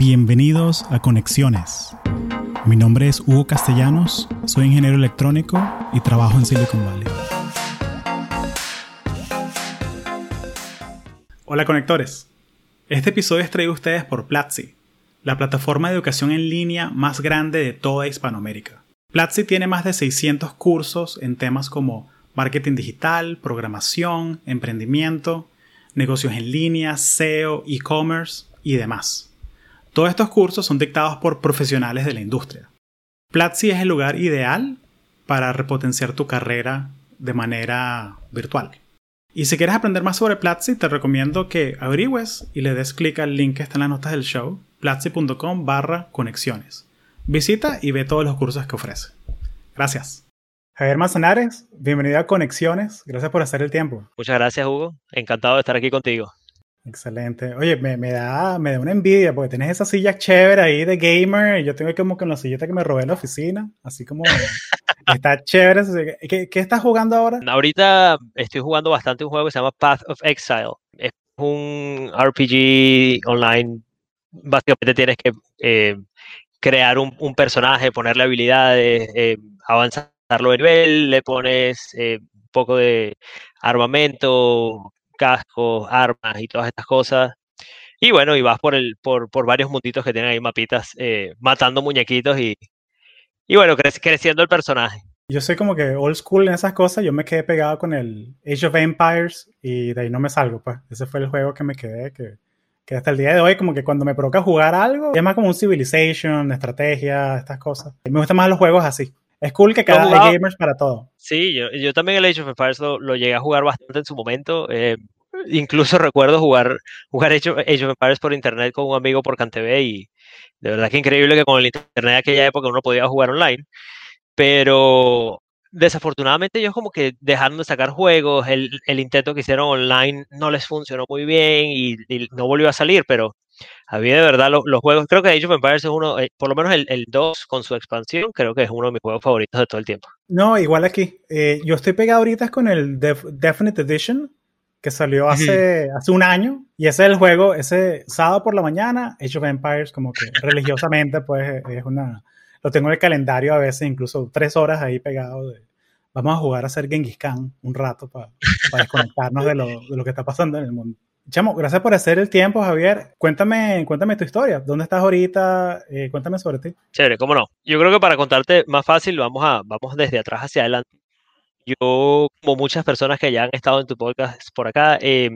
Bienvenidos a Conexiones. Mi nombre es Hugo Castellanos, soy ingeniero electrónico y trabajo en Silicon Valley. Hola conectores. Este episodio es traído a ustedes por Platzi, la plataforma de educación en línea más grande de toda Hispanoamérica. Platzi tiene más de 600 cursos en temas como marketing digital, programación, emprendimiento, negocios en línea, SEO, e-commerce y demás. Todos estos cursos son dictados por profesionales de la industria. Platzi es el lugar ideal para repotenciar tu carrera de manera virtual. Y si quieres aprender más sobre Platzi, te recomiendo que averigües y le des clic al link que está en las notas del show, platzi.com barra conexiones. Visita y ve todos los cursos que ofrece. Gracias. Javier Manzanares, bienvenido a Conexiones. Gracias por hacer el tiempo. Muchas gracias, Hugo. Encantado de estar aquí contigo. Excelente. Oye, me, da, me da una envidia porque tienes esa silla chévere ahí de gamer y yo tengo como que una sillita que me robé en la oficina, así como está chévere. ¿Qué, ¿Qué, estás jugando ahora? Ahorita estoy jugando bastante un juego que se llama Path of Exile. Es un RPG online. Básicamente tienes que eh, crear un, un, personaje, ponerle habilidades, eh, avanzarlo de nivel, le pones eh, un poco de armamento, cascos, armas y todas estas cosas. Y bueno, y vas por, el, por, por varios munditos que tienen ahí mapitas, eh, matando muñequitos y, y bueno, creciendo el personaje. Yo soy como que old school en esas cosas. Yo me quedé pegado con el Age of Empires y de ahí no me salgo, pues. Ese fue el juego que me quedé, que, que hasta el día de hoy, como que cuando me provoca jugar algo, es más como un Civilization, estrategia, estas cosas. Me gustan más los juegos así. Es cool que cada hay gamers para todo. Sí, yo, yo, también el Age of Empires lo, lo, llegué a jugar bastante en su momento. Eh, incluso recuerdo jugar, jugar Age of, Empires por internet con un amigo por CanTV y de verdad que increíble que con el internet de aquella época uno podía jugar online. Pero desafortunadamente ellos como que dejaron de sacar juegos, el, el intento que hicieron online no les funcionó muy bien y, y no volvió a salir, pero a mí de verdad los, juegos, creo que Age of Empires es uno, eh, por lo menos el, el, 2 con su expansión, creo que es uno de mis juegos favoritos de todo el tiempo. No, igual aquí. Eh, yo estoy pegado ahorita con el Definite Edition, que salió hace, hace un año, y ese es el juego, ese sábado por la mañana, Age of Empires, como que religiosamente, pues es una, lo tengo en el calendario a veces, incluso tres horas ahí pegado de, vamos a jugar a hacer Genghis Khan un rato para, para desconectarnos de lo, de lo que está pasando en el mundo. Chamo, gracias por hacer el tiempo, Javier. Cuéntame, cuéntame tu historia. ¿Dónde estás ahorita? Eh, cuéntame sobre ti. Chévere, cómo no. Yo creo que para contarte más fácil, vamos, a, vamos desde atrás hacia adelante. Yo, como muchas personas que ya han estado en tu podcast por acá, eh,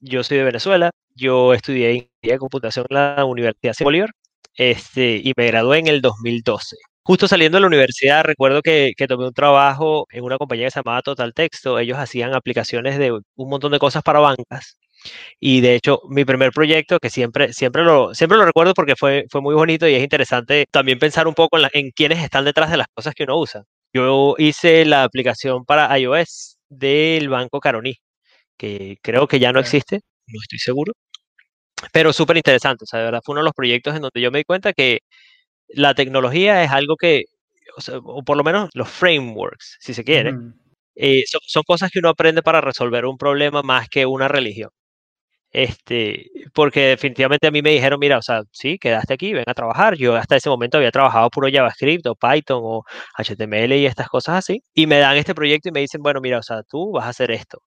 yo soy de Venezuela. Yo estudié ingeniería de computación en la Universidad de Bolívar este, y me gradué en el 2012. Justo saliendo de la universidad, recuerdo que, que, tomé un trabajo en una compañía que se llamaba Total Texto. Ellos hacían aplicaciones de un montón de cosas para bancas. Y de hecho, mi primer proyecto, que siempre, siempre, lo, siempre lo recuerdo porque fue, fue muy bonito y es interesante también pensar un poco en, la, en quiénes están detrás de las cosas que uno usa. Yo hice la aplicación para iOS del Banco Caroní, que creo que ya no existe, no estoy seguro, pero súper interesante. O sea, de verdad fue uno de los proyectos en donde yo me di cuenta que la tecnología es algo que, o, sea, o por lo menos los frameworks, si se quiere, mm. eh, son, son cosas que uno aprende para resolver un problema más que una religión. Este, porque definitivamente a mí me dijeron, mira, o sea, sí, quedaste aquí, ven a trabajar. Yo hasta ese momento había trabajado puro JavaScript o Python o HTML y estas cosas así. Y me dan este proyecto y me dicen, bueno, mira, o sea, tú vas a hacer esto.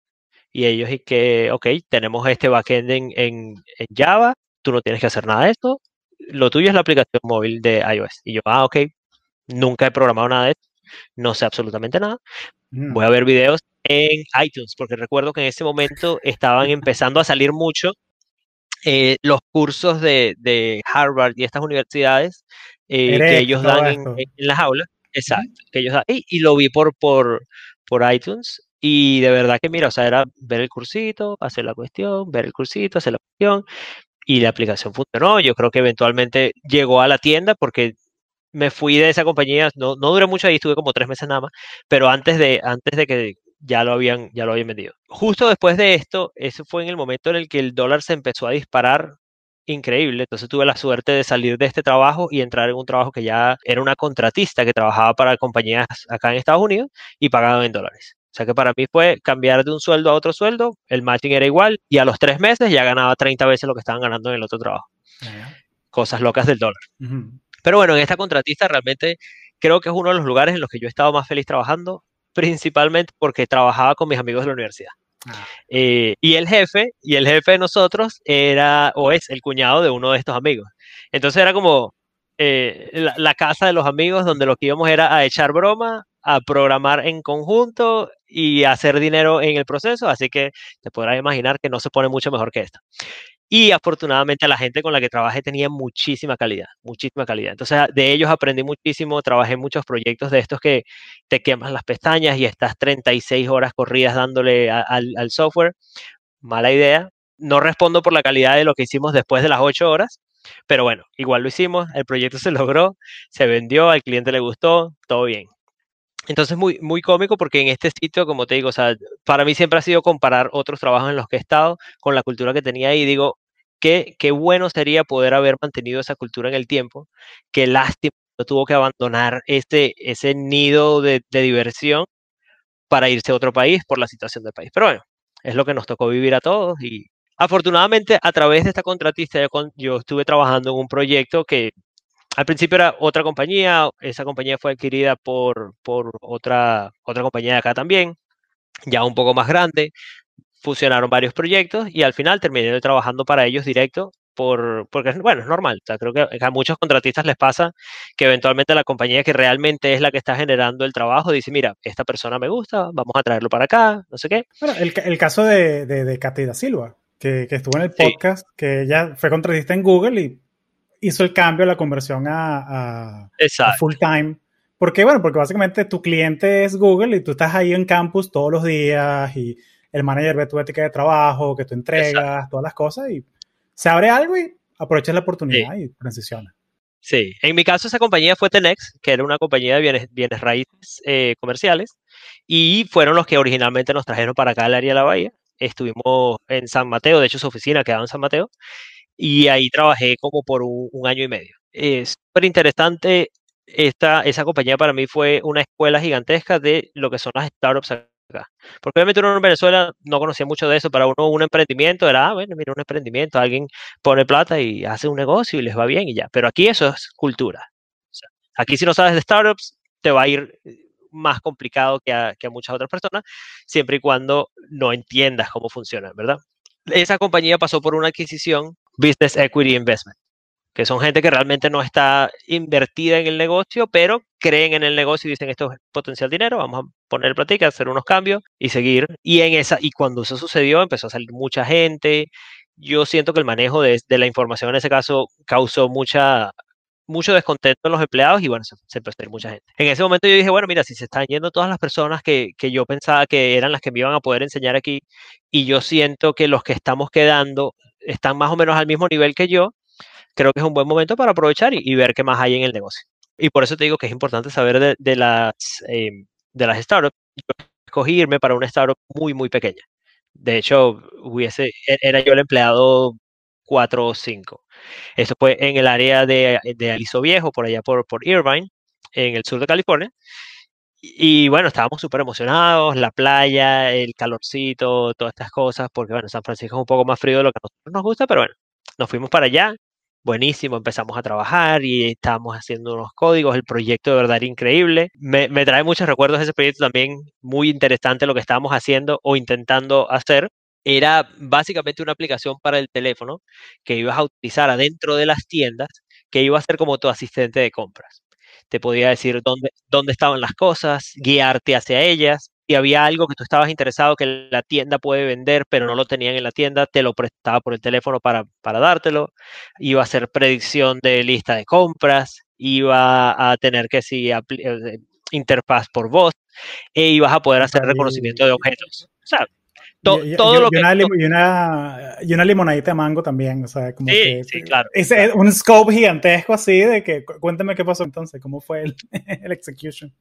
Y ellos y que, ok, tenemos este backend en, en, en Java, tú no tienes que hacer nada de esto. Lo tuyo es la aplicación móvil de iOS. Y yo, ah, ok, nunca he programado nada de esto, no sé absolutamente nada. Mm. Voy a ver videos en iTunes, porque recuerdo que en ese momento estaban empezando a salir mucho eh, los cursos de, de, Harvard y estas universidades eh, que ellos dan en, en, las aulas. Exacto, que ellos dan, y, y, lo vi por, por, por iTunes y de verdad que mira, o sea, era ver el cursito, hacer la cuestión, ver el cursito, hacer la cuestión y la aplicación funcionó. Yo creo que eventualmente llegó a la tienda porque me fui de esa compañía, no, no duré mucho ahí, estuve como tres meses nada más, pero antes de, antes de que ya lo habían, ya lo habían vendido. Justo después de esto, ese fue en el momento en el que el dólar se empezó a disparar increíble. Entonces tuve la suerte de salir de este trabajo y entrar en un trabajo que ya era una contratista que trabajaba para compañías acá en Estados Unidos y pagaban en dólares. O sea que para mí fue cambiar de un sueldo a otro sueldo, el matching era igual y a los tres meses ya ganaba 30 veces lo que estaban ganando en el otro trabajo. cosas locas del dólar. Pero bueno, en esta contratista realmente creo que es uno de los lugares en los que yo he estado más feliz trabajando, principalmente porque trabajaba con mis amigos de la universidad. Ah. Eh, y el jefe, y el jefe de nosotros era o es el cuñado de uno de estos amigos. Entonces era como eh, la, casa de los amigos donde lo que íbamos era a echar broma, a programar en conjunto y hacer dinero en el proceso. Así que te podrás imaginar que no se pone mucho mejor que esto. Y afortunadamente la gente con la que trabajé tenía muchísima calidad, muchísima calidad. Entonces de ellos aprendí muchísimo, trabajé en muchos proyectos de estos que te quemas las pestañas y estás 36 horas corridas dándole al, software. Mala idea. No respondo por la calidad de lo que hicimos después de las 8 horas, pero bueno, igual lo hicimos, el proyecto se logró, se vendió, al cliente le gustó, todo bien. Entonces, muy, muy cómico porque en este sitio, como te digo, o sea, para mí siempre ha sido comparar otros trabajos en los que he estado con la cultura que tenía ahí. Digo, qué, qué bueno sería poder haber mantenido esa cultura en el tiempo. Qué lástima tuvo que abandonar ese, ese nido de, diversión para irse a otro país por la situación del país. Pero bueno, es lo que nos tocó vivir a todos y afortunadamente a través de esta contratista yo, yo estuve trabajando en un proyecto que al principio era otra compañía, esa compañía fue adquirida por, por otra, otra compañía de acá también, ya un poco más grande, fusionaron varios proyectos y al final terminé trabajando para ellos directo por, porque, bueno, es normal. creo que a muchos contratistas les pasa que eventualmente la compañía que realmente es la que está generando el trabajo dice, mira, esta persona me gusta, vamos a traerlo para acá, no sé qué. Bueno, el, el caso de, de, de Silva, que, que, estuvo en el podcast, que ella fue contratista en Google y hizo el cambio, la conversión a, a, full time. ¿Por qué? Bueno, porque básicamente tu cliente es Google y tú estás ahí en campus todos los días y el manager ve tu ética de trabajo, que tú entregas, todas las cosas y se abre algo y aprovechas la oportunidad y transiciona. Sí, en mi caso esa compañía fue Tenex, que era una compañía de bienes, bienes raíces eh, comerciales y fueron los que originalmente nos trajeron para acá al área de la bahía. Estuvimos en San Mateo, de hecho su oficina quedaba en San Mateo y ahí trabajé como por un, año y medio. Es súper interesante. Esta, esa compañía para mí fue una escuela gigantesca de lo que son las startups Porque obviamente uno en Venezuela no conocía mucho de eso. Para uno un emprendimiento era, ah, bueno, mira, un emprendimiento, alguien pone plata y hace un negocio y les va bien y ya. Pero aquí eso es cultura. aquí si no sabes de startups, te va a ir más complicado que a, que a muchas otras personas, siempre y cuando no entiendas cómo funciona, ¿verdad? Esa compañía pasó por una adquisición Business Equity Investment, que son gente que realmente no está invertida en el negocio, pero creen en el negocio y dicen esto es potencial dinero, vamos a poner práctica, hacer unos cambios y seguir. Y en esa y cuando eso sucedió empezó a salir mucha gente. Yo siento que el manejo de, la información en ese caso causó mucha mucho descontento en los empleados y bueno, se, empezó a ir mucha gente. En ese momento yo dije, bueno, mira, si se están yendo todas las personas que, que, yo pensaba que eran las que me iban a poder enseñar aquí y yo siento que los que estamos quedando están más o menos al mismo nivel que yo, creo que es un buen momento para aprovechar y, ver qué más hay en el negocio. Y por eso te digo que es importante saber de, las, eh, de las startups. Yo escogí irme para una startup muy, muy pequeña. De hecho, hubiese, e, era yo el empleado 4 o 5. Eso fue en el área de, de Aliso Viejo, por allá por, por Irvine, en el sur de California. Y bueno, estábamos súper emocionados, la playa, el calorcito, todas estas cosas, porque bueno, San Francisco es un poco más frío de lo que a nosotros nos gusta, pero bueno, nos fuimos para allá, buenísimo, empezamos a trabajar y estábamos haciendo unos códigos, el proyecto de verdad era increíble. Me, me trae muchos recuerdos de ese proyecto también, muy interesante lo que estábamos haciendo o intentando hacer. Era básicamente una aplicación para el teléfono que ibas a utilizar adentro de las tiendas, que iba a ser como tu asistente de compras te podía decir dónde, dónde estaban las cosas, guiarte hacia ellas. Si había algo que tú estabas interesado que la tienda puede vender, pero no lo tenían en la tienda, te lo prestaba por el teléfono para, para dártelo. Iba a hacer predicción de lista de compras, iba a tener que si eh, interfaz por voz, e ibas a poder hacer reconocimiento de objetos. O sea, y, todo lo que... Una, y, una, y una limonadita de mango también, o sea, como que... Sí, claro. Es, un scope gigantesco así de que... Cuéntame qué pasó entonces, cómo fue el, el execution.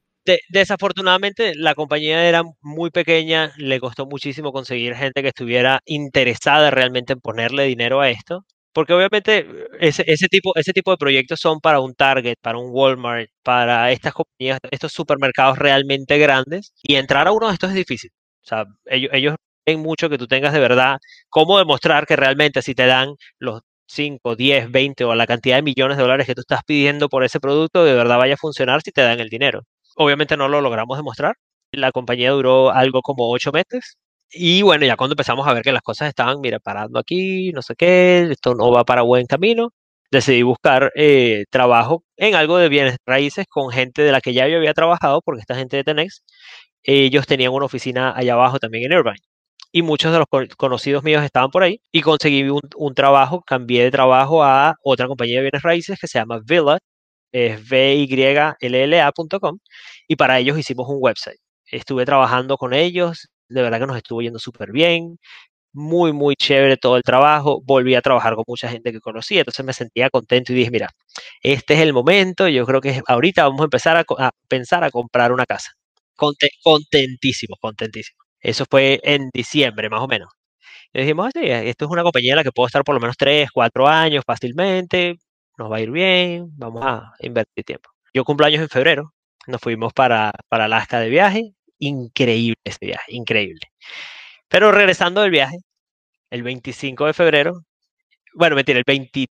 Desafortunadamente, la compañía era muy pequeña, le costó muchísimo conseguir gente que estuviera interesada realmente en ponerle dinero a esto. Porque obviamente ese, ese, tipo, ese tipo de proyectos son para un Target, para un Walmart, para estas compañías, estos supermercados realmente grandes. Y entrar a uno de estos es difícil. O sea, ellos, ellos mucho que tú tengas de verdad cómo demostrar que realmente si te dan los 5, 10, 20 o la cantidad de millones de dólares que tú estás pidiendo por ese producto de verdad vaya a funcionar si te dan el dinero. Obviamente no lo logramos demostrar. La compañía duró algo como 8 meses. Y bueno, ya cuando empezamos a ver que las cosas estaban, mira, parando aquí, no sé qué, esto no va para buen camino, decidí buscar eh, trabajo en algo de bienes raíces con gente de la que ya yo había trabajado, porque esta gente de Tenex, ellos tenían una oficina allá abajo también en Irvine y muchos de los conocidos míos estaban por ahí y conseguí un, trabajo, cambié de trabajo a otra compañía de bienes raíces que se llama Villa, es V-Y-L-L-A.com y para ellos hicimos un website. Estuve trabajando con ellos, de verdad que nos estuvo yendo súper bien, muy, muy chévere todo el trabajo, volví a trabajar con mucha gente que conocía, entonces me sentía contento y dije, mira, este es el momento, yo creo que ahorita vamos a empezar a, pensar a comprar una casa. contentísimo, contentísimo. Eso fue en diciembre, más o menos. Y dijimos, sí, esto es una compañía en la que puedo estar por lo menos 3, 4 años fácilmente, nos va a ir bien, vamos a invertir tiempo. Yo cumplo años en febrero, nos fuimos para, para Alaska de viaje, increíble ese viaje, increíble. Pero regresando del viaje, el 25 de febrero, bueno, mentira, el 23,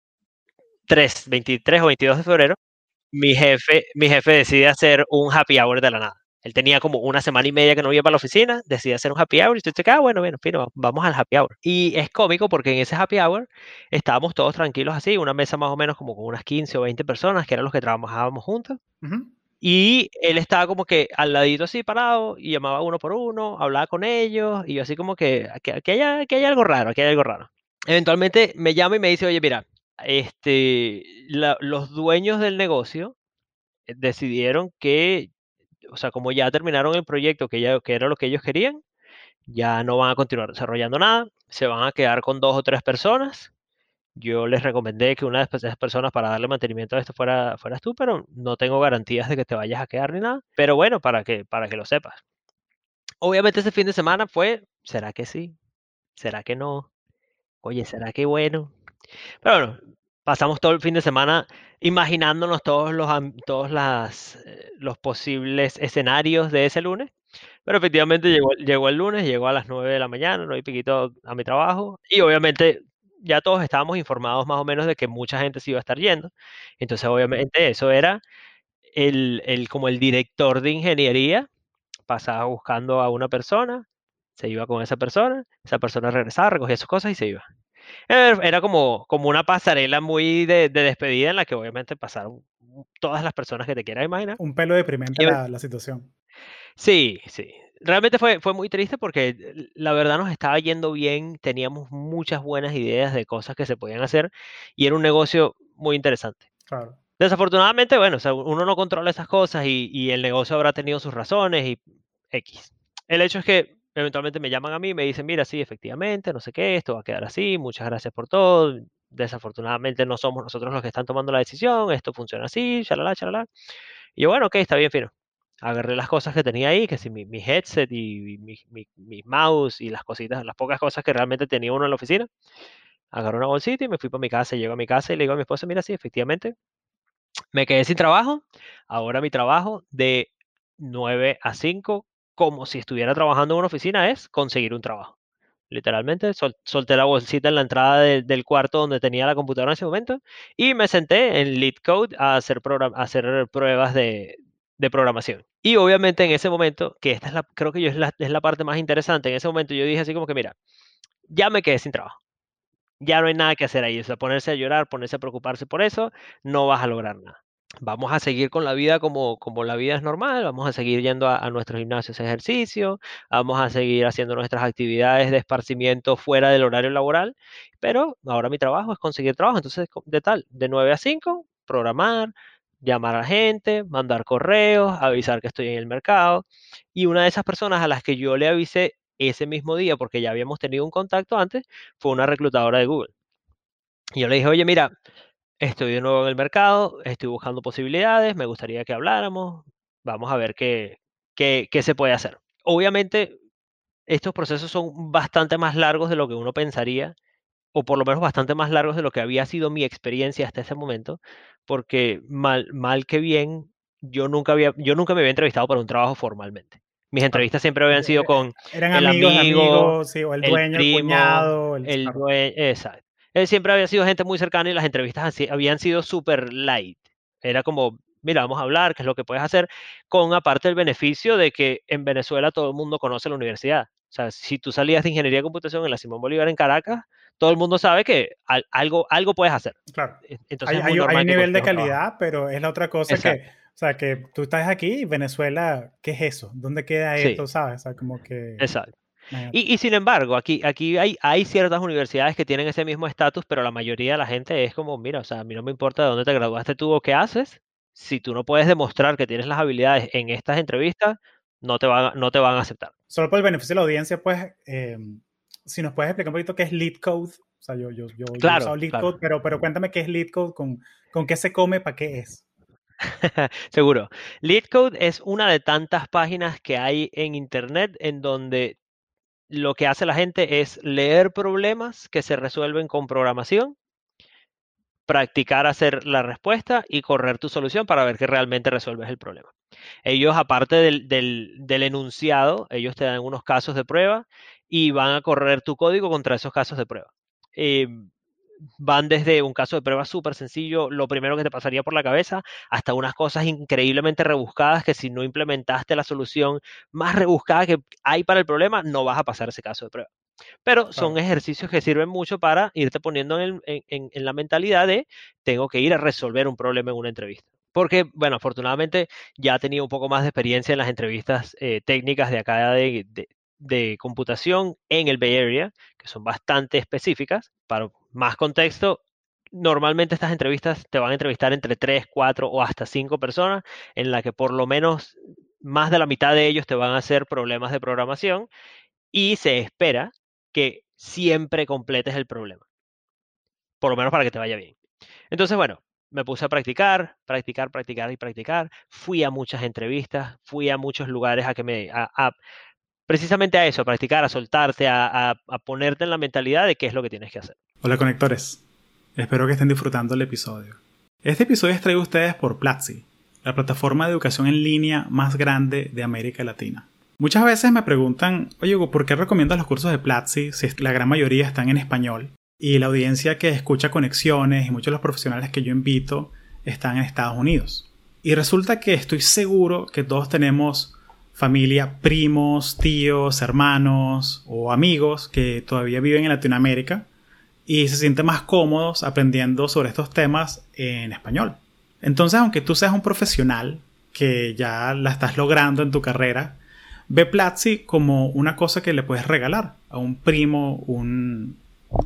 23 o 22 de febrero, mi jefe, mi jefe decide hacer un happy hour de la nada. Él tenía como una semana y media que no iba para la oficina, decide hacer un happy hour y usted ah, bueno, bueno, fino, vamos al happy hour. Y es cómico porque en ese happy hour estábamos todos tranquilos así, una mesa más o menos como con unas 15 o 20 personas que eran los que trabajábamos juntos. Y él estaba como que al ladito así parado y llamaba uno por uno, hablaba con ellos y yo así como que, hay, que hay algo raro, que hay algo raro. Eventualmente me llama y me dice, oye, mira, este, los dueños del negocio decidieron que o sea, como ya terminaron el proyecto que, ya, que era lo que ellos querían, ya no van a continuar desarrollando nada, se van a quedar con dos o tres personas. Yo les recomendé que una de esas personas para darle mantenimiento a esto fuera, fueras tú, pero no tengo garantías de que te vayas a quedar ni nada. Pero bueno, para que, para que lo sepas. Obviamente ese fin de semana fue, ¿será que sí? ¿Será que no? Oye, ¿será que bueno? Pero bueno, pasamos todo el fin de semana imaginándonos todos los, todos las, eh, los posibles escenarios de ese lunes. Pero efectivamente llegó, llegó el lunes, llegó a las 9 de la mañana, no hay piquito a mi trabajo. Y obviamente ya todos estábamos informados más o menos de que mucha gente se iba a estar yendo. Entonces, obviamente, eso era el, el, como el director de ingeniería pasaba buscando a una persona, se iba con esa persona, esa persona regresaba, recogía sus cosas y se iba. Era como, como una pasarela muy de, despedida en la que obviamente pasaron todas las personas que te quieras imaginar. Un pelo deprimente la, la situación. Sí, sí. Realmente fue, fue muy triste porque la verdad nos estaba yendo bien, teníamos muchas buenas ideas de cosas que se podían hacer y era un negocio muy interesante. Claro. Desafortunadamente, bueno, uno no controla esas cosas y, y el negocio habrá tenido sus razones y X. El hecho es que eventualmente me llaman a mí y me dicen, mira, sí, efectivamente, no sé qué, esto va a quedar así, muchas gracias por todo. Desafortunadamente no somos nosotros los que están tomando la decisión, esto funciona así, chalala, chalala. Y yo, bueno, ok, está bien, fino. Agarré las cosas que tenía ahí, que si mi, mi headset y mi, mi, mouse y las cositas, las pocas cosas que realmente tenía uno en la oficina. Agarré una bolsita y me fui para mi casa, llego a mi casa y le digo a mi esposa, mira, sí, efectivamente, me quedé sin trabajo. Ahora mi trabajo de 9 a 5 como si estuviera trabajando en una oficina, es conseguir un trabajo. Literalmente, solté la bolsita en la entrada del cuarto donde tenía la computadora en ese momento y me senté en LeetCode a hacer, hacer pruebas de, programación. Y obviamente en ese momento, que esta es la, creo que yo es la, es la parte más interesante, en ese momento yo dije así como que, mira, ya me quedé sin trabajo. Ya no hay nada que hacer ahí. O sea, ponerse a llorar, ponerse a preocuparse por eso, no vas a lograr nada vamos a seguir con la vida como, como la vida es normal, vamos a seguir yendo a, nuestros gimnasios de ejercicio, vamos a seguir haciendo nuestras actividades de esparcimiento fuera del horario laboral, pero ahora mi trabajo es conseguir trabajo, entonces de tal, de 9 a 5, programar, llamar a gente, mandar correos, avisar que estoy en el mercado, y una de esas personas a las que yo le avisé ese mismo día, porque ya habíamos tenido un contacto antes, fue una reclutadora de Google. Y yo le dije, oye, mira, Estoy de nuevo en el mercado, estoy buscando posibilidades, me gustaría que habláramos, vamos a ver qué, qué, qué se puede hacer. Obviamente, estos procesos son bastante más largos de lo que uno pensaría, o por lo menos bastante más largos de lo que había sido mi experiencia hasta ese momento, porque mal, mal que bien, yo nunca, había, yo nunca me había entrevistado para un trabajo formalmente. Mis entrevistas siempre habían sido con Eran el amigos, amigo, sí, o el dueño, el, cuñado, el, dueño, exacto. Él siempre había sido gente muy cercana y las entrevistas habían sido súper light. Era como, mira, vamos a hablar, qué es lo que puedes hacer, con aparte el beneficio de que en Venezuela todo el mundo conoce la universidad. O sea, si tú salías de ingeniería de computación en la Simón Bolívar en Caracas, todo el mundo sabe que algo, algo puedes hacer. Claro. E, entonces hay, un nivel de calidad, pero es la otra cosa que, o sea, que tú estás aquí, Venezuela, ¿qué es eso? ¿Dónde queda esto? ¿Sabes? O sea, como que... Exacto. Y, sin embargo, aquí, aquí hay, hay ciertas universidades que tienen ese mismo estatus, pero la mayoría de la gente es como, mira, o sea, a mí no me importa de dónde te graduaste tú o qué haces, si tú no puedes demostrar que tienes las habilidades en estas entrevistas, no te, van, no te van a aceptar. Solo por el beneficio de la audiencia, pues, em, si nos puedes explicar un poquito qué es lead code. O sea, yo, yo, yo, claro, he lead code, pero, pero cuéntame qué es lead code, con, con qué se come, para qué es. Seguro. LeetCode es una de tantas páginas que hay en Internet en donde lo que hace la gente es leer problemas que se resuelven con programación, practicar hacer la respuesta y correr tu solución para ver que realmente resuelves el problema. Ellos, aparte del, del, enunciado, ellos te dan unos casos de prueba y van a correr tu código contra esos casos de prueba. Em, van desde un caso de prueba súper sencillo, lo primero que te pasaría por la cabeza, hasta unas cosas increíblemente rebuscadas que si no implementaste la solución más rebuscada que hay para el problema, no vas a pasar ese caso de prueba. Pero son ejercicios que sirven mucho para irte poniendo en, la mentalidad de tengo que ir a resolver un problema en una entrevista. Porque, bueno, afortunadamente ya he tenido un poco más de experiencia en las entrevistas eh, técnicas de acá de, de computación en el Bay Area, que son bastante específicas. Para más contexto, normalmente estas entrevistas te van a entrevistar entre 3, 4 o hasta 5 personas, en la que por lo menos más de la mitad de ellos te van a hacer problemas de programación y se espera que siempre completes el problema. Por lo menos para que te vaya bien. Entonces, bueno, me puse a practicar, practicar, practicar y practicar. Fui a muchas entrevistas, fui a muchos lugares a que me precisamente a eso, a practicar, a soltarte, a, ponerte en la mentalidad de qué es lo que tienes que hacer. Hola conectores, espero que estén disfrutando el episodio. Este episodio es traído a ustedes por Platzi, la plataforma de educación en línea más grande de América Latina. Muchas veces me preguntan, oye, ¿por qué recomiendas los cursos de Platzi si la gran mayoría están en español? Y la audiencia que escucha conexiones y muchos de los profesionales que yo invito están en Estados Unidos. Y resulta que estoy seguro que todos tenemos familia, primos, tíos, hermanos o amigos que todavía viven en Latinoamérica y se sienten más cómodos aprendiendo sobre estos temas en español. Entonces, aunque tú seas un profesional que ya la estás logrando en tu carrera, ve Platzi como una cosa que le puedes regalar a un primo, un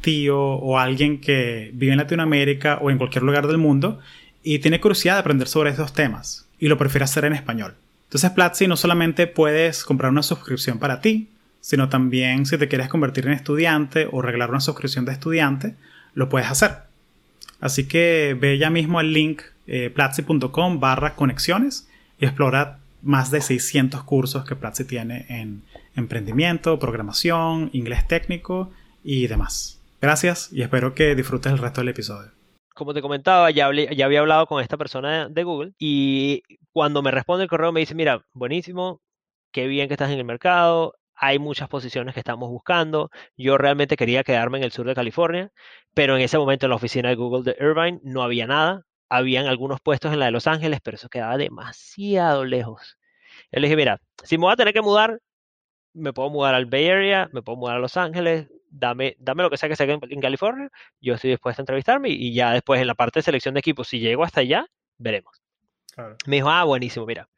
tío o alguien que vive en Latinoamérica o en cualquier lugar del mundo y tiene curiosidad de aprender sobre estos temas y lo prefiere hacer en español. Entonces Platzi no solamente puedes comprar una suscripción para ti, sino también si te quieres convertir en estudiante o regalar una suscripción de estudiante, lo puedes hacer. Así que ve ya mismo el link eh, platzi.com barra conexiones y explora más de 600 cursos que Platzi tiene en emprendimiento, programación, inglés técnico y demás. Gracias y espero que disfrutes el resto del episodio como te comentaba, ya, había hablado con esta persona de Google y cuando me responde el correo me dice, mira, buenísimo, qué bien que estás en el mercado, hay muchas posiciones que estamos buscando, yo realmente quería quedarme en el sur de California, pero en ese momento en la oficina de Google de Irvine no había nada, habían algunos puestos en la de Los Ángeles, pero eso quedaba demasiado lejos. Yo le dije, mira, si me voy a tener que mudar, me puedo mudar al Bay Area, me puedo mudar a Los Ángeles, dame, dame lo que sea que sea en California, yo estoy dispuesto a entrevistarme y, ya después en la parte de selección de equipos, si llego hasta allá, veremos. Me dijo, ah, buenísimo, mira.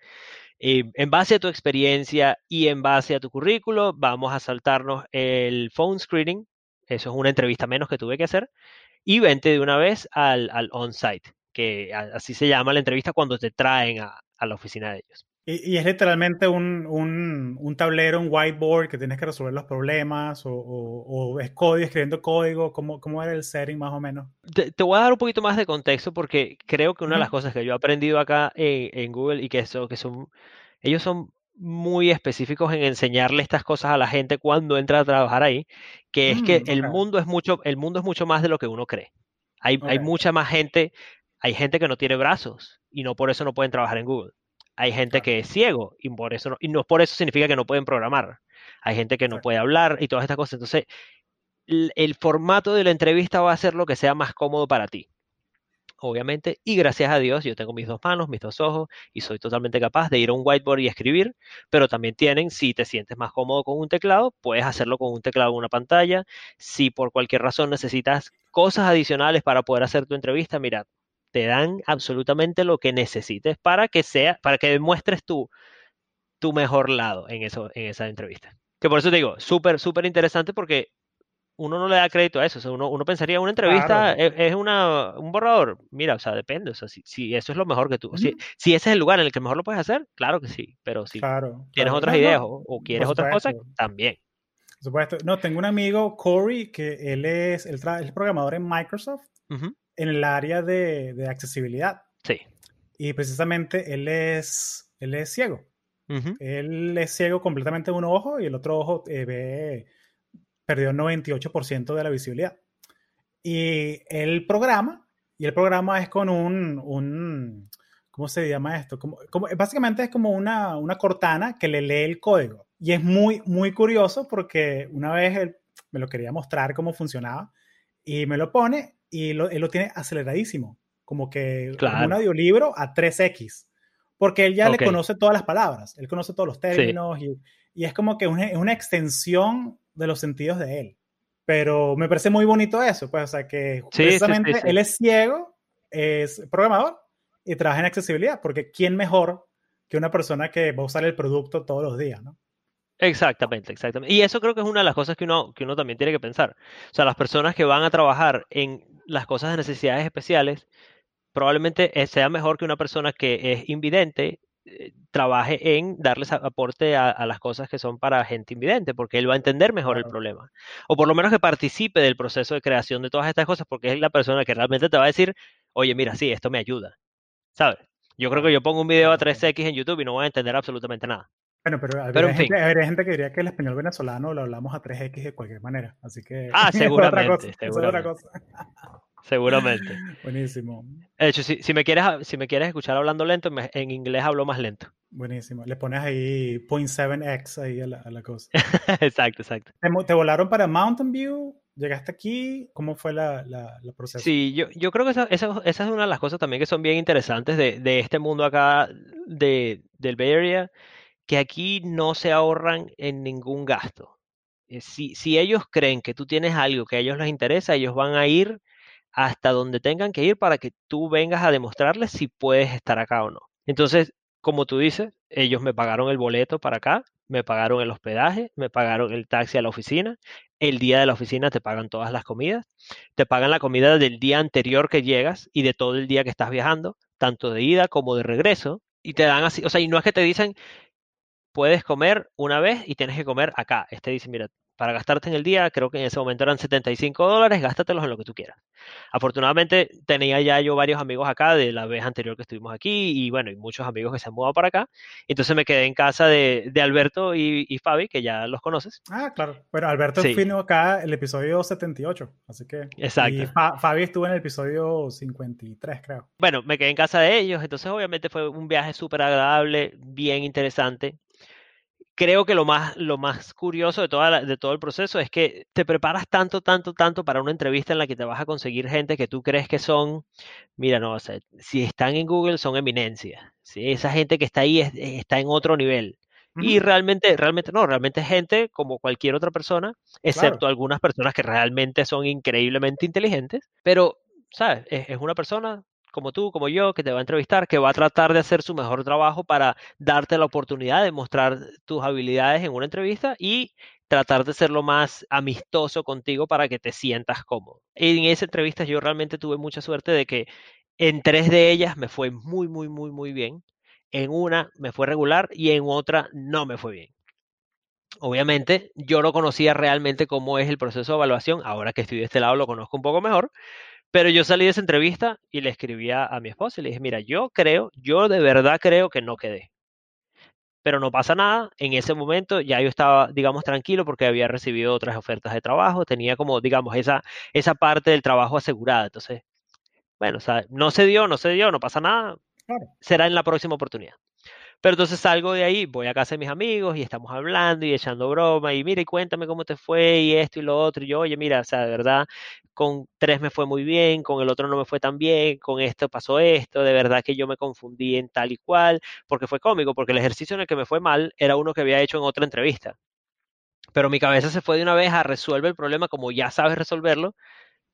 Eh, en base a tu experiencia y en base a tu currículo, vamos a saltarnos el phone screening. Eso es una entrevista menos que tuve que hacer. Y vente de una vez al, al on-site, que así se llama la entrevista cuando te traen a la oficina de ellos. Y, es literalmente un, un, un, tablero, un whiteboard que tienes que resolver los problemas o, o, es código, escribiendo código. ¿Cómo, ¿Cómo, era el setting más o menos? Te, voy a dar un poquito más de contexto porque creo que una de las cosas que yo he aprendido acá en, en Google y que, eso, que son, ellos son muy específicos en enseñarle estas cosas a la gente cuando entra a trabajar ahí, que es que mm, el mundo es mucho, el mundo es mucho más de lo que uno cree. Hay, hay mucha más gente, hay gente que no tiene brazos y no por eso no pueden trabajar en Google. Hay gente que es ciego y por eso no, y no por eso significa que no pueden programar. Hay gente que no puede hablar y todas estas cosas. Entonces, el formato de la entrevista va a ser lo que sea más cómodo para ti obviamente, y gracias a Dios yo tengo mis dos manos, mis dos ojos y soy totalmente capaz de ir a un whiteboard y escribir, pero también tienen, si te sientes más cómodo con un teclado, puedes hacerlo con un teclado en una pantalla, si por cualquier razón necesitas cosas adicionales para poder hacer tu entrevista, mira, te dan absolutamente lo que necesites para que sea, para que demuestres tu, tu mejor lado en, eso, en esa entrevista. Que por eso te digo, súper, súper interesante porque uno no le da crédito a eso. O sea, uno, uno pensaría, una entrevista es, una, un borrador. Mira, o sea, depende. O sea, si, si eso es lo mejor que tú. si, si, ese es el lugar en el que mejor lo puedes hacer, claro que sí. Pero si tienes otras ideas o, quieres otras cosas, también. Por supuesto. No, tengo un amigo, Corey, que él es, el programador en Microsoft en el área de, de, accesibilidad. Sí. Y precisamente él es, él es ciego. Él es ciego completamente de un ojo y el otro ojo eh, ve perdió el 98% de la visibilidad. Y el programa, y el programa es con un, un ¿cómo se llama esto? Como, como, básicamente es como una, una cortana que le lee el código. Y es muy, muy curioso porque una vez él me lo quería mostrar cómo funcionaba y me lo pone y lo, él lo tiene aceleradísimo, como que un audiolibro a 3x, porque él ya le conoce todas las palabras, él conoce todos los términos y, y, es como que una, es una extensión de los sentidos de él. Pero me parece muy bonito eso, pues, o sea, que precisamente él es ciego, es programador y trabaja en accesibilidad, porque ¿quién mejor que una persona que va a usar el producto todos los días, ¿no? Exactamente, exactamente. Y eso creo que es una de las cosas que uno, que uno también tiene que pensar. O sea, las personas que van a trabajar en las cosas de necesidades especiales, probablemente sea mejor que una persona que es invidente eh, trabaje en darles aporte a, las cosas que son para gente invidente, porque él va a entender mejor el problema. O por lo menos que participe del proceso de creación de todas estas cosas, porque es la persona que realmente te va a decir, oye, mira, sí, esto me ayuda. ¿Sabes? Yo creo que yo pongo un video a 3X en YouTube y no voy a entender absolutamente nada. Bueno, pero, hay gente, que diría que el español venezolano lo hablamos a 3X de cualquier manera, así que... Ah, seguramente, seguramente. Seguramente. Buenísimo. De hecho, si, me quieres, si me quieres escuchar hablando lento, en inglés hablo más lento. Buenísimo. Le pones ahí 0.7x ahí a la, cosa. exacto, exacto. ¿Te, volaron para Mountain View? ¿Llegaste aquí? ¿Cómo fue la, la, proceso? Sí, yo, yo creo que esa, esa, es una de las cosas también que son bien interesantes de, de este mundo acá de, del Bay Area, que aquí no se ahorran en ningún gasto. Eh, si, si ellos creen que tú tienes algo que a ellos les interesa, ellos van a ir hasta donde tengan que ir para que tú vengas a demostrarles si puedes estar acá o no. Entonces, como tú dices, ellos me pagaron el boleto para acá, me pagaron el hospedaje, me pagaron el taxi a la oficina, el día de la oficina te pagan todas las comidas, te pagan la comida del día anterior que llegas y de todo el día que estás viajando, tanto de ida como de regreso, y te dan así, o sea, y no es que te dicen, puedes comer una vez y tienes que comer acá. Este dice, mira, para gastarte en el día, creo que en ese momento eran 75 dólares, gástatelos en lo que tú quieras. Afortunadamente tenía ya yo varios amigos acá de la vez anterior que estuvimos aquí y bueno, y muchos amigos que se han mudado para acá. Entonces me quedé en casa de, Alberto y, Fabi, que ya los conoces. Ah, claro. Bueno, Alberto vino acá el episodio 78, así que... Exacto. Y Fabi estuvo en el episodio 53, creo. Bueno, me quedé en casa de ellos, entonces obviamente fue un viaje súper agradable, bien interesante creo que lo más, lo más curioso de, toda de todo el proceso es que te preparas tanto, tanto, tanto para una entrevista en la que te vas a conseguir gente que tú crees que son, mira, no, o sea, si están en Google son eminencias, ¿sí? esa gente que está ahí está en otro nivel. Y realmente, realmente no, realmente es gente como cualquier otra persona, excepto algunas personas que realmente son increíblemente inteligentes, pero, ¿sabes? es una persona como tú, como yo, que te va a entrevistar, que va a tratar de hacer su mejor trabajo para darte la oportunidad de mostrar tus habilidades en una entrevista y tratar de ser lo más amistoso contigo para que te sientas cómodo. En esa entrevista yo realmente tuve mucha suerte de que en tres de ellas me fue muy, muy, muy, muy bien. En una me fue regular y en otra no me fue bien. Obviamente yo no conocía realmente cómo es el proceso de evaluación. Ahora que estoy de este lado lo conozco un poco mejor. Pero yo salí de esa entrevista y le escribí a, mi esposa y le dije, mira, yo creo, yo de verdad creo que no quedé. Pero no pasa nada, en ese momento ya yo estaba, digamos, tranquilo porque había recibido otras ofertas de trabajo, tenía como, digamos, esa, esa parte del trabajo asegurada. Entonces, bueno, o sea, no se dio, no se dio, no pasa nada, será en la próxima oportunidad. Pero entonces salgo de ahí, voy a casa de mis amigos y estamos hablando y echando broma y mira y cuéntame cómo te fue y esto y lo otro. Y yo, oye, mira, o sea, de verdad, con tres me fue muy bien, con el otro no me fue tan bien, con esto pasó esto, de verdad que yo me confundí en tal y cual, porque fue cómico, porque el ejercicio en el que me fue mal era uno que había hecho en otra entrevista. Pero mi cabeza se fue de una vez a resolver el problema como ya sabes resolverlo,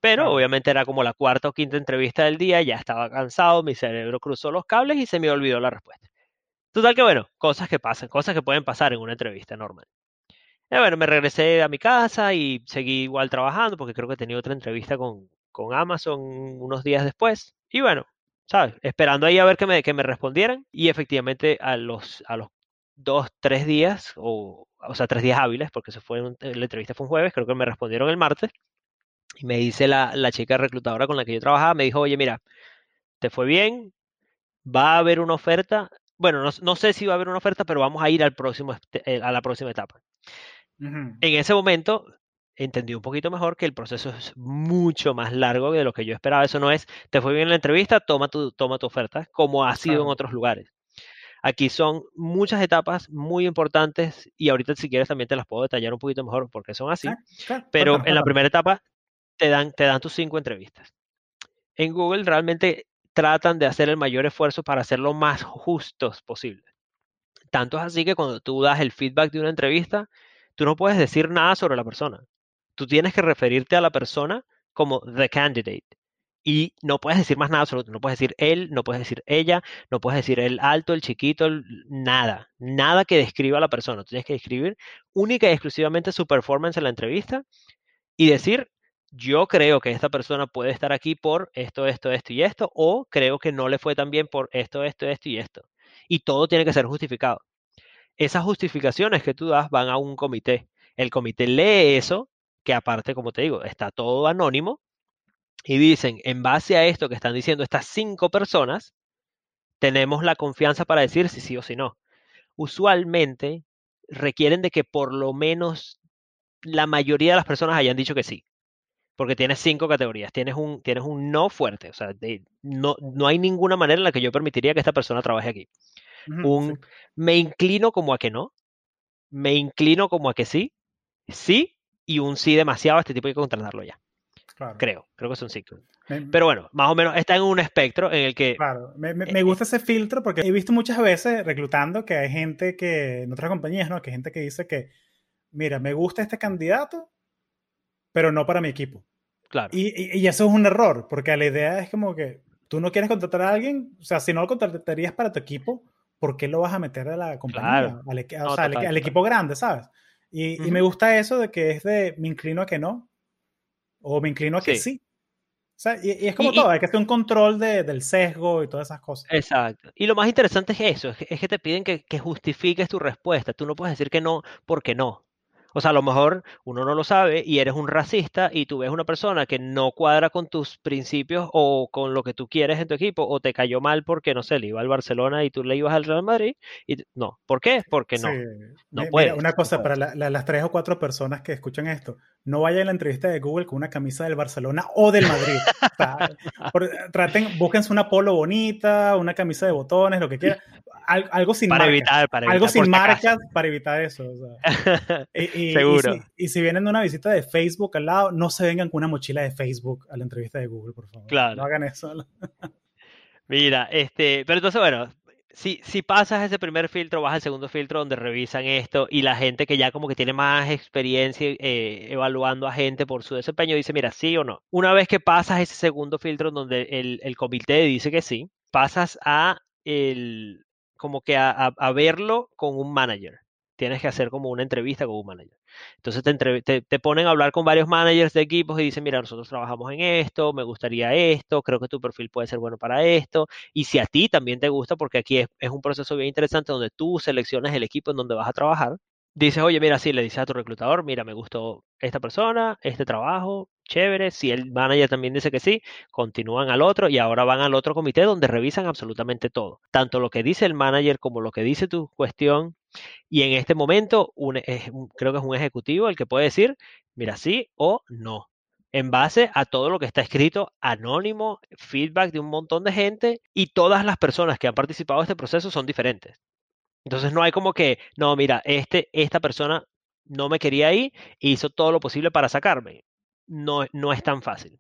pero obviamente era como la cuarta o quinta entrevista del día, ya estaba cansado, mi cerebro cruzó los cables y se me olvidó la respuesta. Total que bueno, cosas que pasan, cosas que pueden pasar en una entrevista normal. Y bueno, me regresé a mi casa y seguí igual trabajando porque creo que tenía otra entrevista con, con Amazon unos días después. Y bueno, ¿sabes? Esperando ahí a ver que me, que me respondieran. Y efectivamente a los, a los dos, tres días, o, o sea, tres días hábiles, porque se fue, la entrevista fue un jueves, creo que me respondieron el martes. Y me dice la, la chica reclutadora con la que yo trabajaba, me dijo, oye, mira, te fue bien, va a haber una oferta. Bueno, no, no, sé si va a haber una oferta, pero vamos a ir al próximo, eh, a la próxima etapa. Uh -huh. En ese momento entendí un poquito mejor que el proceso es mucho más largo de lo que yo esperaba. Eso no es, te fue bien la entrevista, toma tu, toma tu oferta, como ha sido en otros lugares. Aquí son muchas etapas muy importantes y ahorita si quieres también te las puedo detallar un poquito mejor porque son así. Claro, pero en la primera etapa te dan, te dan tus cinco entrevistas. En Google realmente tratan de hacer el mayor esfuerzo para ser lo más justos posible. Tanto es así que cuando tú das el feedback de una entrevista, tú no puedes decir nada sobre la persona. Tú tienes que referirte a la persona como the candidate. Y no puedes decir más nada sobre No puedes decir él, no puedes decir ella, no puedes decir el alto, el chiquito, nada. Nada que describa a la persona. Tienes que describir única y exclusivamente su performance en la entrevista y decir yo creo que esta persona puede estar aquí por esto, esto, esto y esto, o creo que no le fue tan bien por esto, esto, esto y esto. Y todo tiene que ser justificado. Esas justificaciones que tú das van a un comité. El comité lee eso, que aparte, como te digo, está todo anónimo, y dicen, en base a esto que están diciendo estas cinco personas, tenemos la confianza para decir si sí o si no. Usualmente requieren de que por lo menos la mayoría de las personas hayan dicho que sí porque tienes cinco categorías. Tienes un, tienes un no fuerte, o sea, de, no, no hay ninguna manera en la que yo permitiría que esta persona trabaje aquí. Uh -huh, un sí. me inclino como a que no, me inclino como a que sí, sí, y un sí demasiado, este tipo hay que contratarlo ya. Claro. Creo, creo que son cinco. Me, Pero bueno, más o menos está en un espectro en el que... Claro, me, me, me, gusta ese filtro porque he visto muchas veces reclutando que hay gente que, en otras compañías, ¿no? Que hay gente que dice que, mira, me gusta este candidato, pero no para mi equipo. Claro. Y, y, y, eso es un error, porque la idea es como que tú no quieres contratar a alguien, o sea, si no lo contratarías para tu equipo, ¿por qué lo vas a meter a la compañía? Claro. Al, o no, sea, total, al, equipo grande, ¿sabes? Y, uh -huh. y, me gusta eso de que es de me inclino a que no, o me inclino a que sí. sí. O sea, y, y, es como todo, hay que hacer un control de, del sesgo y todas esas cosas. Exacto. Y lo más interesante es eso, es que, es que te piden que, que justifiques tu respuesta. Tú no puedes decir que no porque no. O sea, a lo mejor uno no lo sabe y eres un racista y tú ves una persona que no cuadra con tus principios o con lo que tú quieres en tu equipo o te cayó mal porque, no sé, le iba al Barcelona y tú le ibas al Real Madrid. Y no, ¿por qué? Porque no. Sí. No Mira, puedes. Una cosa no para la, la, las tres o cuatro personas que escuchan esto. No vayan a la entrevista de Google con una camisa del Barcelona o del Madrid. o sea, por, traten, búsquense una polo bonita, una camisa de botones, lo que quieran. Al, algo sin para marcas. Evitar, para evitar, algo sin marcas para evitar eso. O sea. y, y, Seguro. Y si, y si, vienen de una visita de Facebook al lado, no se vengan con una mochila de Facebook a la entrevista de Google, por favor. Claro. No hagan eso. Mira, este, pero entonces, bueno, si, si pasas ese primer filtro, vas al segundo filtro donde revisan esto y la gente que ya como que tiene más experiencia eh, evaluando a gente por su desempeño dice, mira, sí o no. Una vez que pasas ese segundo filtro donde el, el comité dice que sí, pasas a el, como que a, verlo con un manager tienes que hacer como una entrevista con un manager. Entonces te, te, te, ponen a hablar con varios managers de equipos y dicen, mira, nosotros trabajamos en esto, me gustaría esto, creo que tu perfil puede ser bueno para esto, y si a ti también te gusta, porque aquí es, es un proceso bien interesante donde tú seleccionas el equipo en donde vas a trabajar, dices, oye, mira, sí, le dices a tu reclutador, mira, me gustó esta persona, este trabajo, chévere. Si el manager también dice que sí, continúan al otro y ahora van al otro comité donde revisan absolutamente todo. Tanto lo que dice el manager como lo que dice tu cuestión. Y en este momento, es, creo que es un ejecutivo el que puede decir, mira, sí o no. En base a todo lo que está escrito, anónimo, feedback de un montón de gente y todas las personas que han participado en este proceso son diferentes. Entonces no hay como que, no, mira, este, esta persona no me quería ahí e hizo todo lo posible para sacarme. No, no es tan fácil.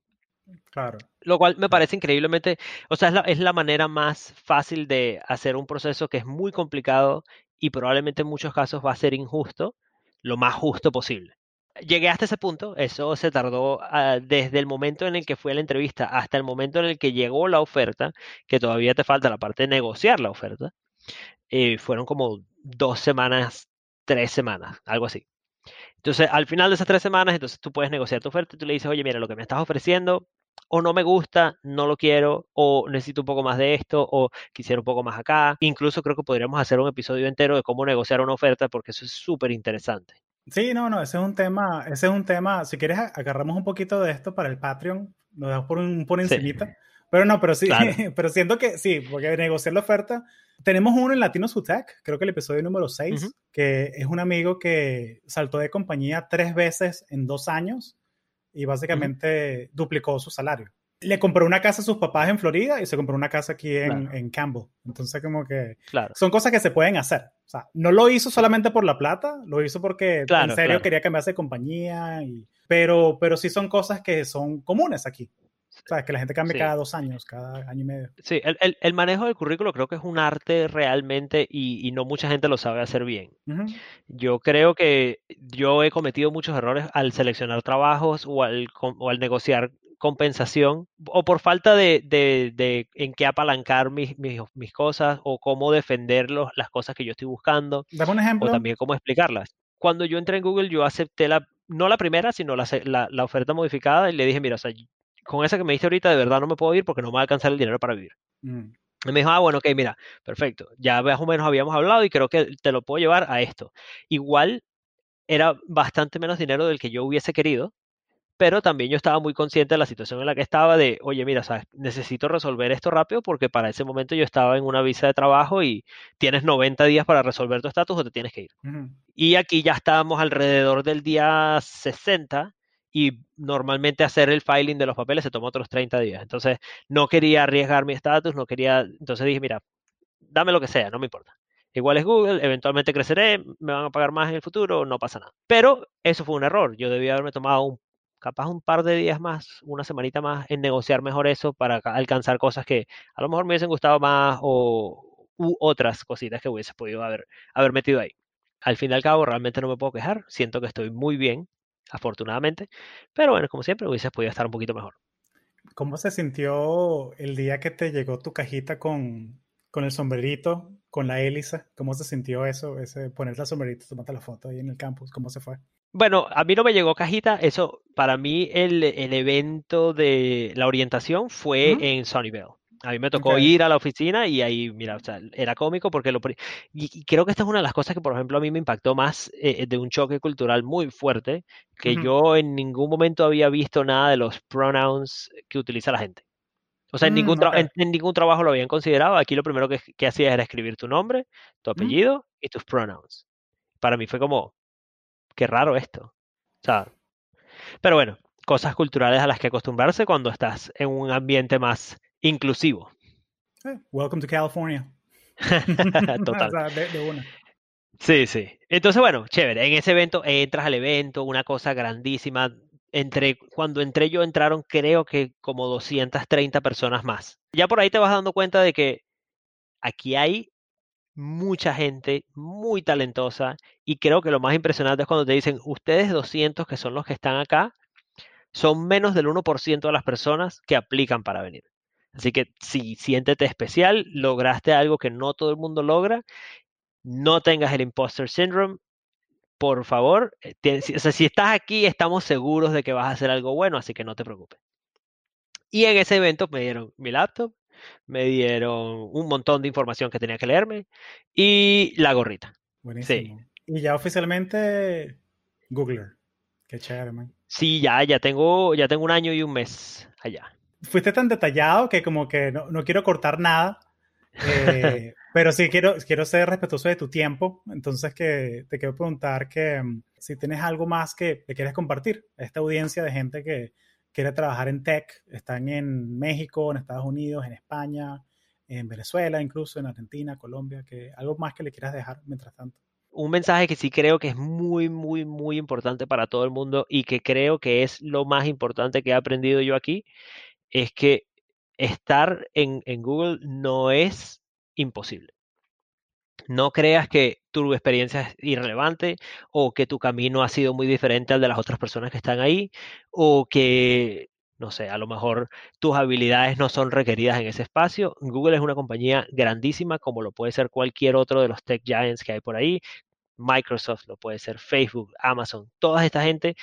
Claro. Lo cual me parece increíblemente, o sea, es la, es la manera más fácil de hacer un proceso que es muy complicado y probablemente en muchos casos va a ser injusto, lo más justo posible. Llegué hasta ese punto, eso se tardó ah, desde el momento en el que fue la entrevista hasta el momento en el que llegó la oferta, que todavía te falta la parte de negociar la oferta, eh, fueron como dos semanas, tres semanas, algo así. Entonces, al final de esas tres semanas, entonces tú puedes negociar tu oferta y tú le dices, oye, mira, lo que me estás ofreciendo o no me gusta, no lo quiero, o necesito un poco más de esto, o quisiera un poco más acá. Incluso creo que podríamos hacer un episodio entero de cómo negociar una oferta, porque eso es súper interesante. Sí, no, no, ese es un tema, ese es un tema, si quieres agarramos un poquito de esto para el Patreon, nos damos por un por encimita. Pero no, pero sí, pero siento que sí, porque negociar la oferta. Tenemos uno en Latino Sutec, creo que el episodio número 6, que es un amigo que saltó de compañía tres veces en dos años y básicamente duplicó su salario. Le compró una casa a sus papás en Florida y se compró una casa aquí en, en Campbell. Entonces, como que claro. son cosas que se pueden hacer. O sea, no lo hizo solamente por la plata, lo hizo porque en serio quería cambiarse de compañía. Y, pero, pero sí son cosas que son comunes aquí. Sea, que la gente cambie cada dos años, cada año y medio. Sí, el, el, el, manejo del currículo creo que es un arte realmente y, y no mucha gente lo sabe hacer bien. Yo creo que yo he cometido muchos errores al seleccionar trabajos o al, o al negociar compensación o por falta de, de, de en qué apalancar mis, mis, mis, cosas o cómo defender los, las cosas que yo estoy buscando. Dame un ejemplo. O también cómo explicarlas. Cuando yo entré en Google, yo acepté la, no la primera, sino la, la, la oferta modificada y le dije, mira, o sea, con esa que me diste ahorita, de verdad no me puedo ir porque no me va a alcanzar el dinero para vivir. Mm. Y me dijo, ah, bueno, ok, mira, perfecto. Ya más o menos habíamos hablado y creo que te lo puedo llevar a esto. Igual era bastante menos dinero del que yo hubiese querido, pero también yo estaba muy consciente de la situación en la que estaba de, oye, mira, ¿sabes? necesito resolver esto rápido porque para ese momento yo estaba en una visa de trabajo y tienes 90 días para resolver tu estatus o te tienes que ir. Y aquí ya estábamos alrededor del día 60 y normalmente hacer el filing de los papeles se toma otros 30 días. Entonces, no quería arriesgar mi estatus, no quería, entonces dije, mira, dame lo que sea, no me importa. Igual es Google, eventualmente creceré, me van a pagar más en el futuro, no pasa nada. Pero eso fue un error. Yo debía haberme tomado un, capaz un par de días más, una semanita más en negociar mejor eso para alcanzar cosas que a lo mejor me hubiesen gustado más o u otras cositas que hubiese podido haber, haber metido ahí. Al fin y al cabo, realmente no me puedo quejar. Siento que estoy muy bien afortunadamente. Pero bueno, como siempre, hubiese podido estar un poquito mejor. ¿Cómo se sintió el día que te llegó tu cajita con, con el sombrerito, con la hélice? ¿Cómo se sintió eso, ese poner la sombrerito, tomarte la foto ahí en el campus? ¿Cómo se fue? Bueno, a mí no me llegó cajita. Eso, para mí, el, el evento de la orientación fue en Sunnyvale. A mí me tocó ir a la oficina y ahí, mira, o sea, era cómico porque lo... Y, creo que esta es una de las cosas que, por ejemplo, a mí me impactó más eh, de un choque cultural muy fuerte, que yo en ningún momento había visto nada de los pronouns que utiliza la gente. O sea, en, ningún mm, en, ningún trabajo lo habían considerado. Aquí lo primero que, que hacías era escribir tu nombre, tu apellido y tus pronouns. Para mí fue como, qué raro esto. O sea, pero bueno, cosas culturales a las que acostumbrarse cuando estás en un ambiente más inclusivo. welcome to California. Total. Sí, sí. Entonces, bueno, chévere. En ese evento entras al evento, una cosa grandísima. Entre, cuando entré yo entraron creo que como 230 personas más. Ya por ahí te vas dando cuenta de que aquí hay mucha gente muy talentosa y creo que lo más impresionante es cuando te dicen, ustedes 200 que son los que están acá, son menos del 1% de las personas que aplican para venir. Así que si siéntete especial, lograste algo que no todo el mundo logra, no tengas el imposter syndrome, por favor, eh, si estás aquí, estamos seguros de que vas a hacer algo bueno, así que no te preocupes. Y en ese evento me dieron mi laptop, me dieron un montón de información que tenía que leerme y la gorrita. Buenísimo. Sí. Y ya oficialmente Googler. Qué chévere, man. Sí, ya, ya tengo, ya tengo un año y un mes allá fuiste tan detallado que como que no, no quiero cortar nada, eh, pero sí quiero, quiero ser respetuoso de tu tiempo, entonces que te quiero preguntar que mm, si tienes algo más que te quieres compartir a esta audiencia de gente que quiere trabajar en tech, están en México, en Estados Unidos, en España, en Venezuela, incluso en Argentina, Colombia, que algo más que le quieras dejar mientras tanto. Un mensaje que sí creo que es muy, muy, muy importante para todo el mundo y que creo que es lo más importante que he aprendido yo aquí, es que estar en, Google no es imposible. No creas que tu experiencia es irrelevante o que tu camino ha sido muy diferente al de las otras personas que están ahí o que, no sé, a lo mejor tus habilidades no son requeridas en ese espacio. Google es una compañía grandísima como lo puede ser cualquier otro de los tech giants que hay por ahí. Microsoft, lo puede ser Facebook, Amazon, toda esta gente,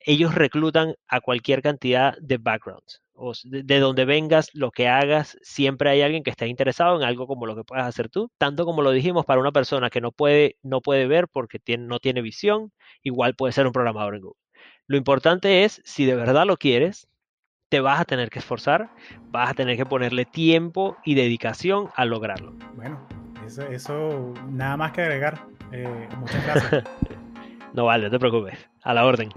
ellos reclutan a cualquier cantidad de backgrounds o de, donde vengas, lo que hagas, siempre hay alguien que esté interesado en algo como lo que puedas hacer tú. Tanto como lo dijimos, para una persona que no puede, no puede ver porque tiene, no tiene visión, igual puede ser un programador en Google. Lo importante es, si de verdad lo quieres, te vas a tener que esforzar, vas a tener que ponerle tiempo y dedicación a lograrlo. Bueno, eso, nada más que agregar. Eh, muchas gracias. no vale, no te preocupes. A la orden.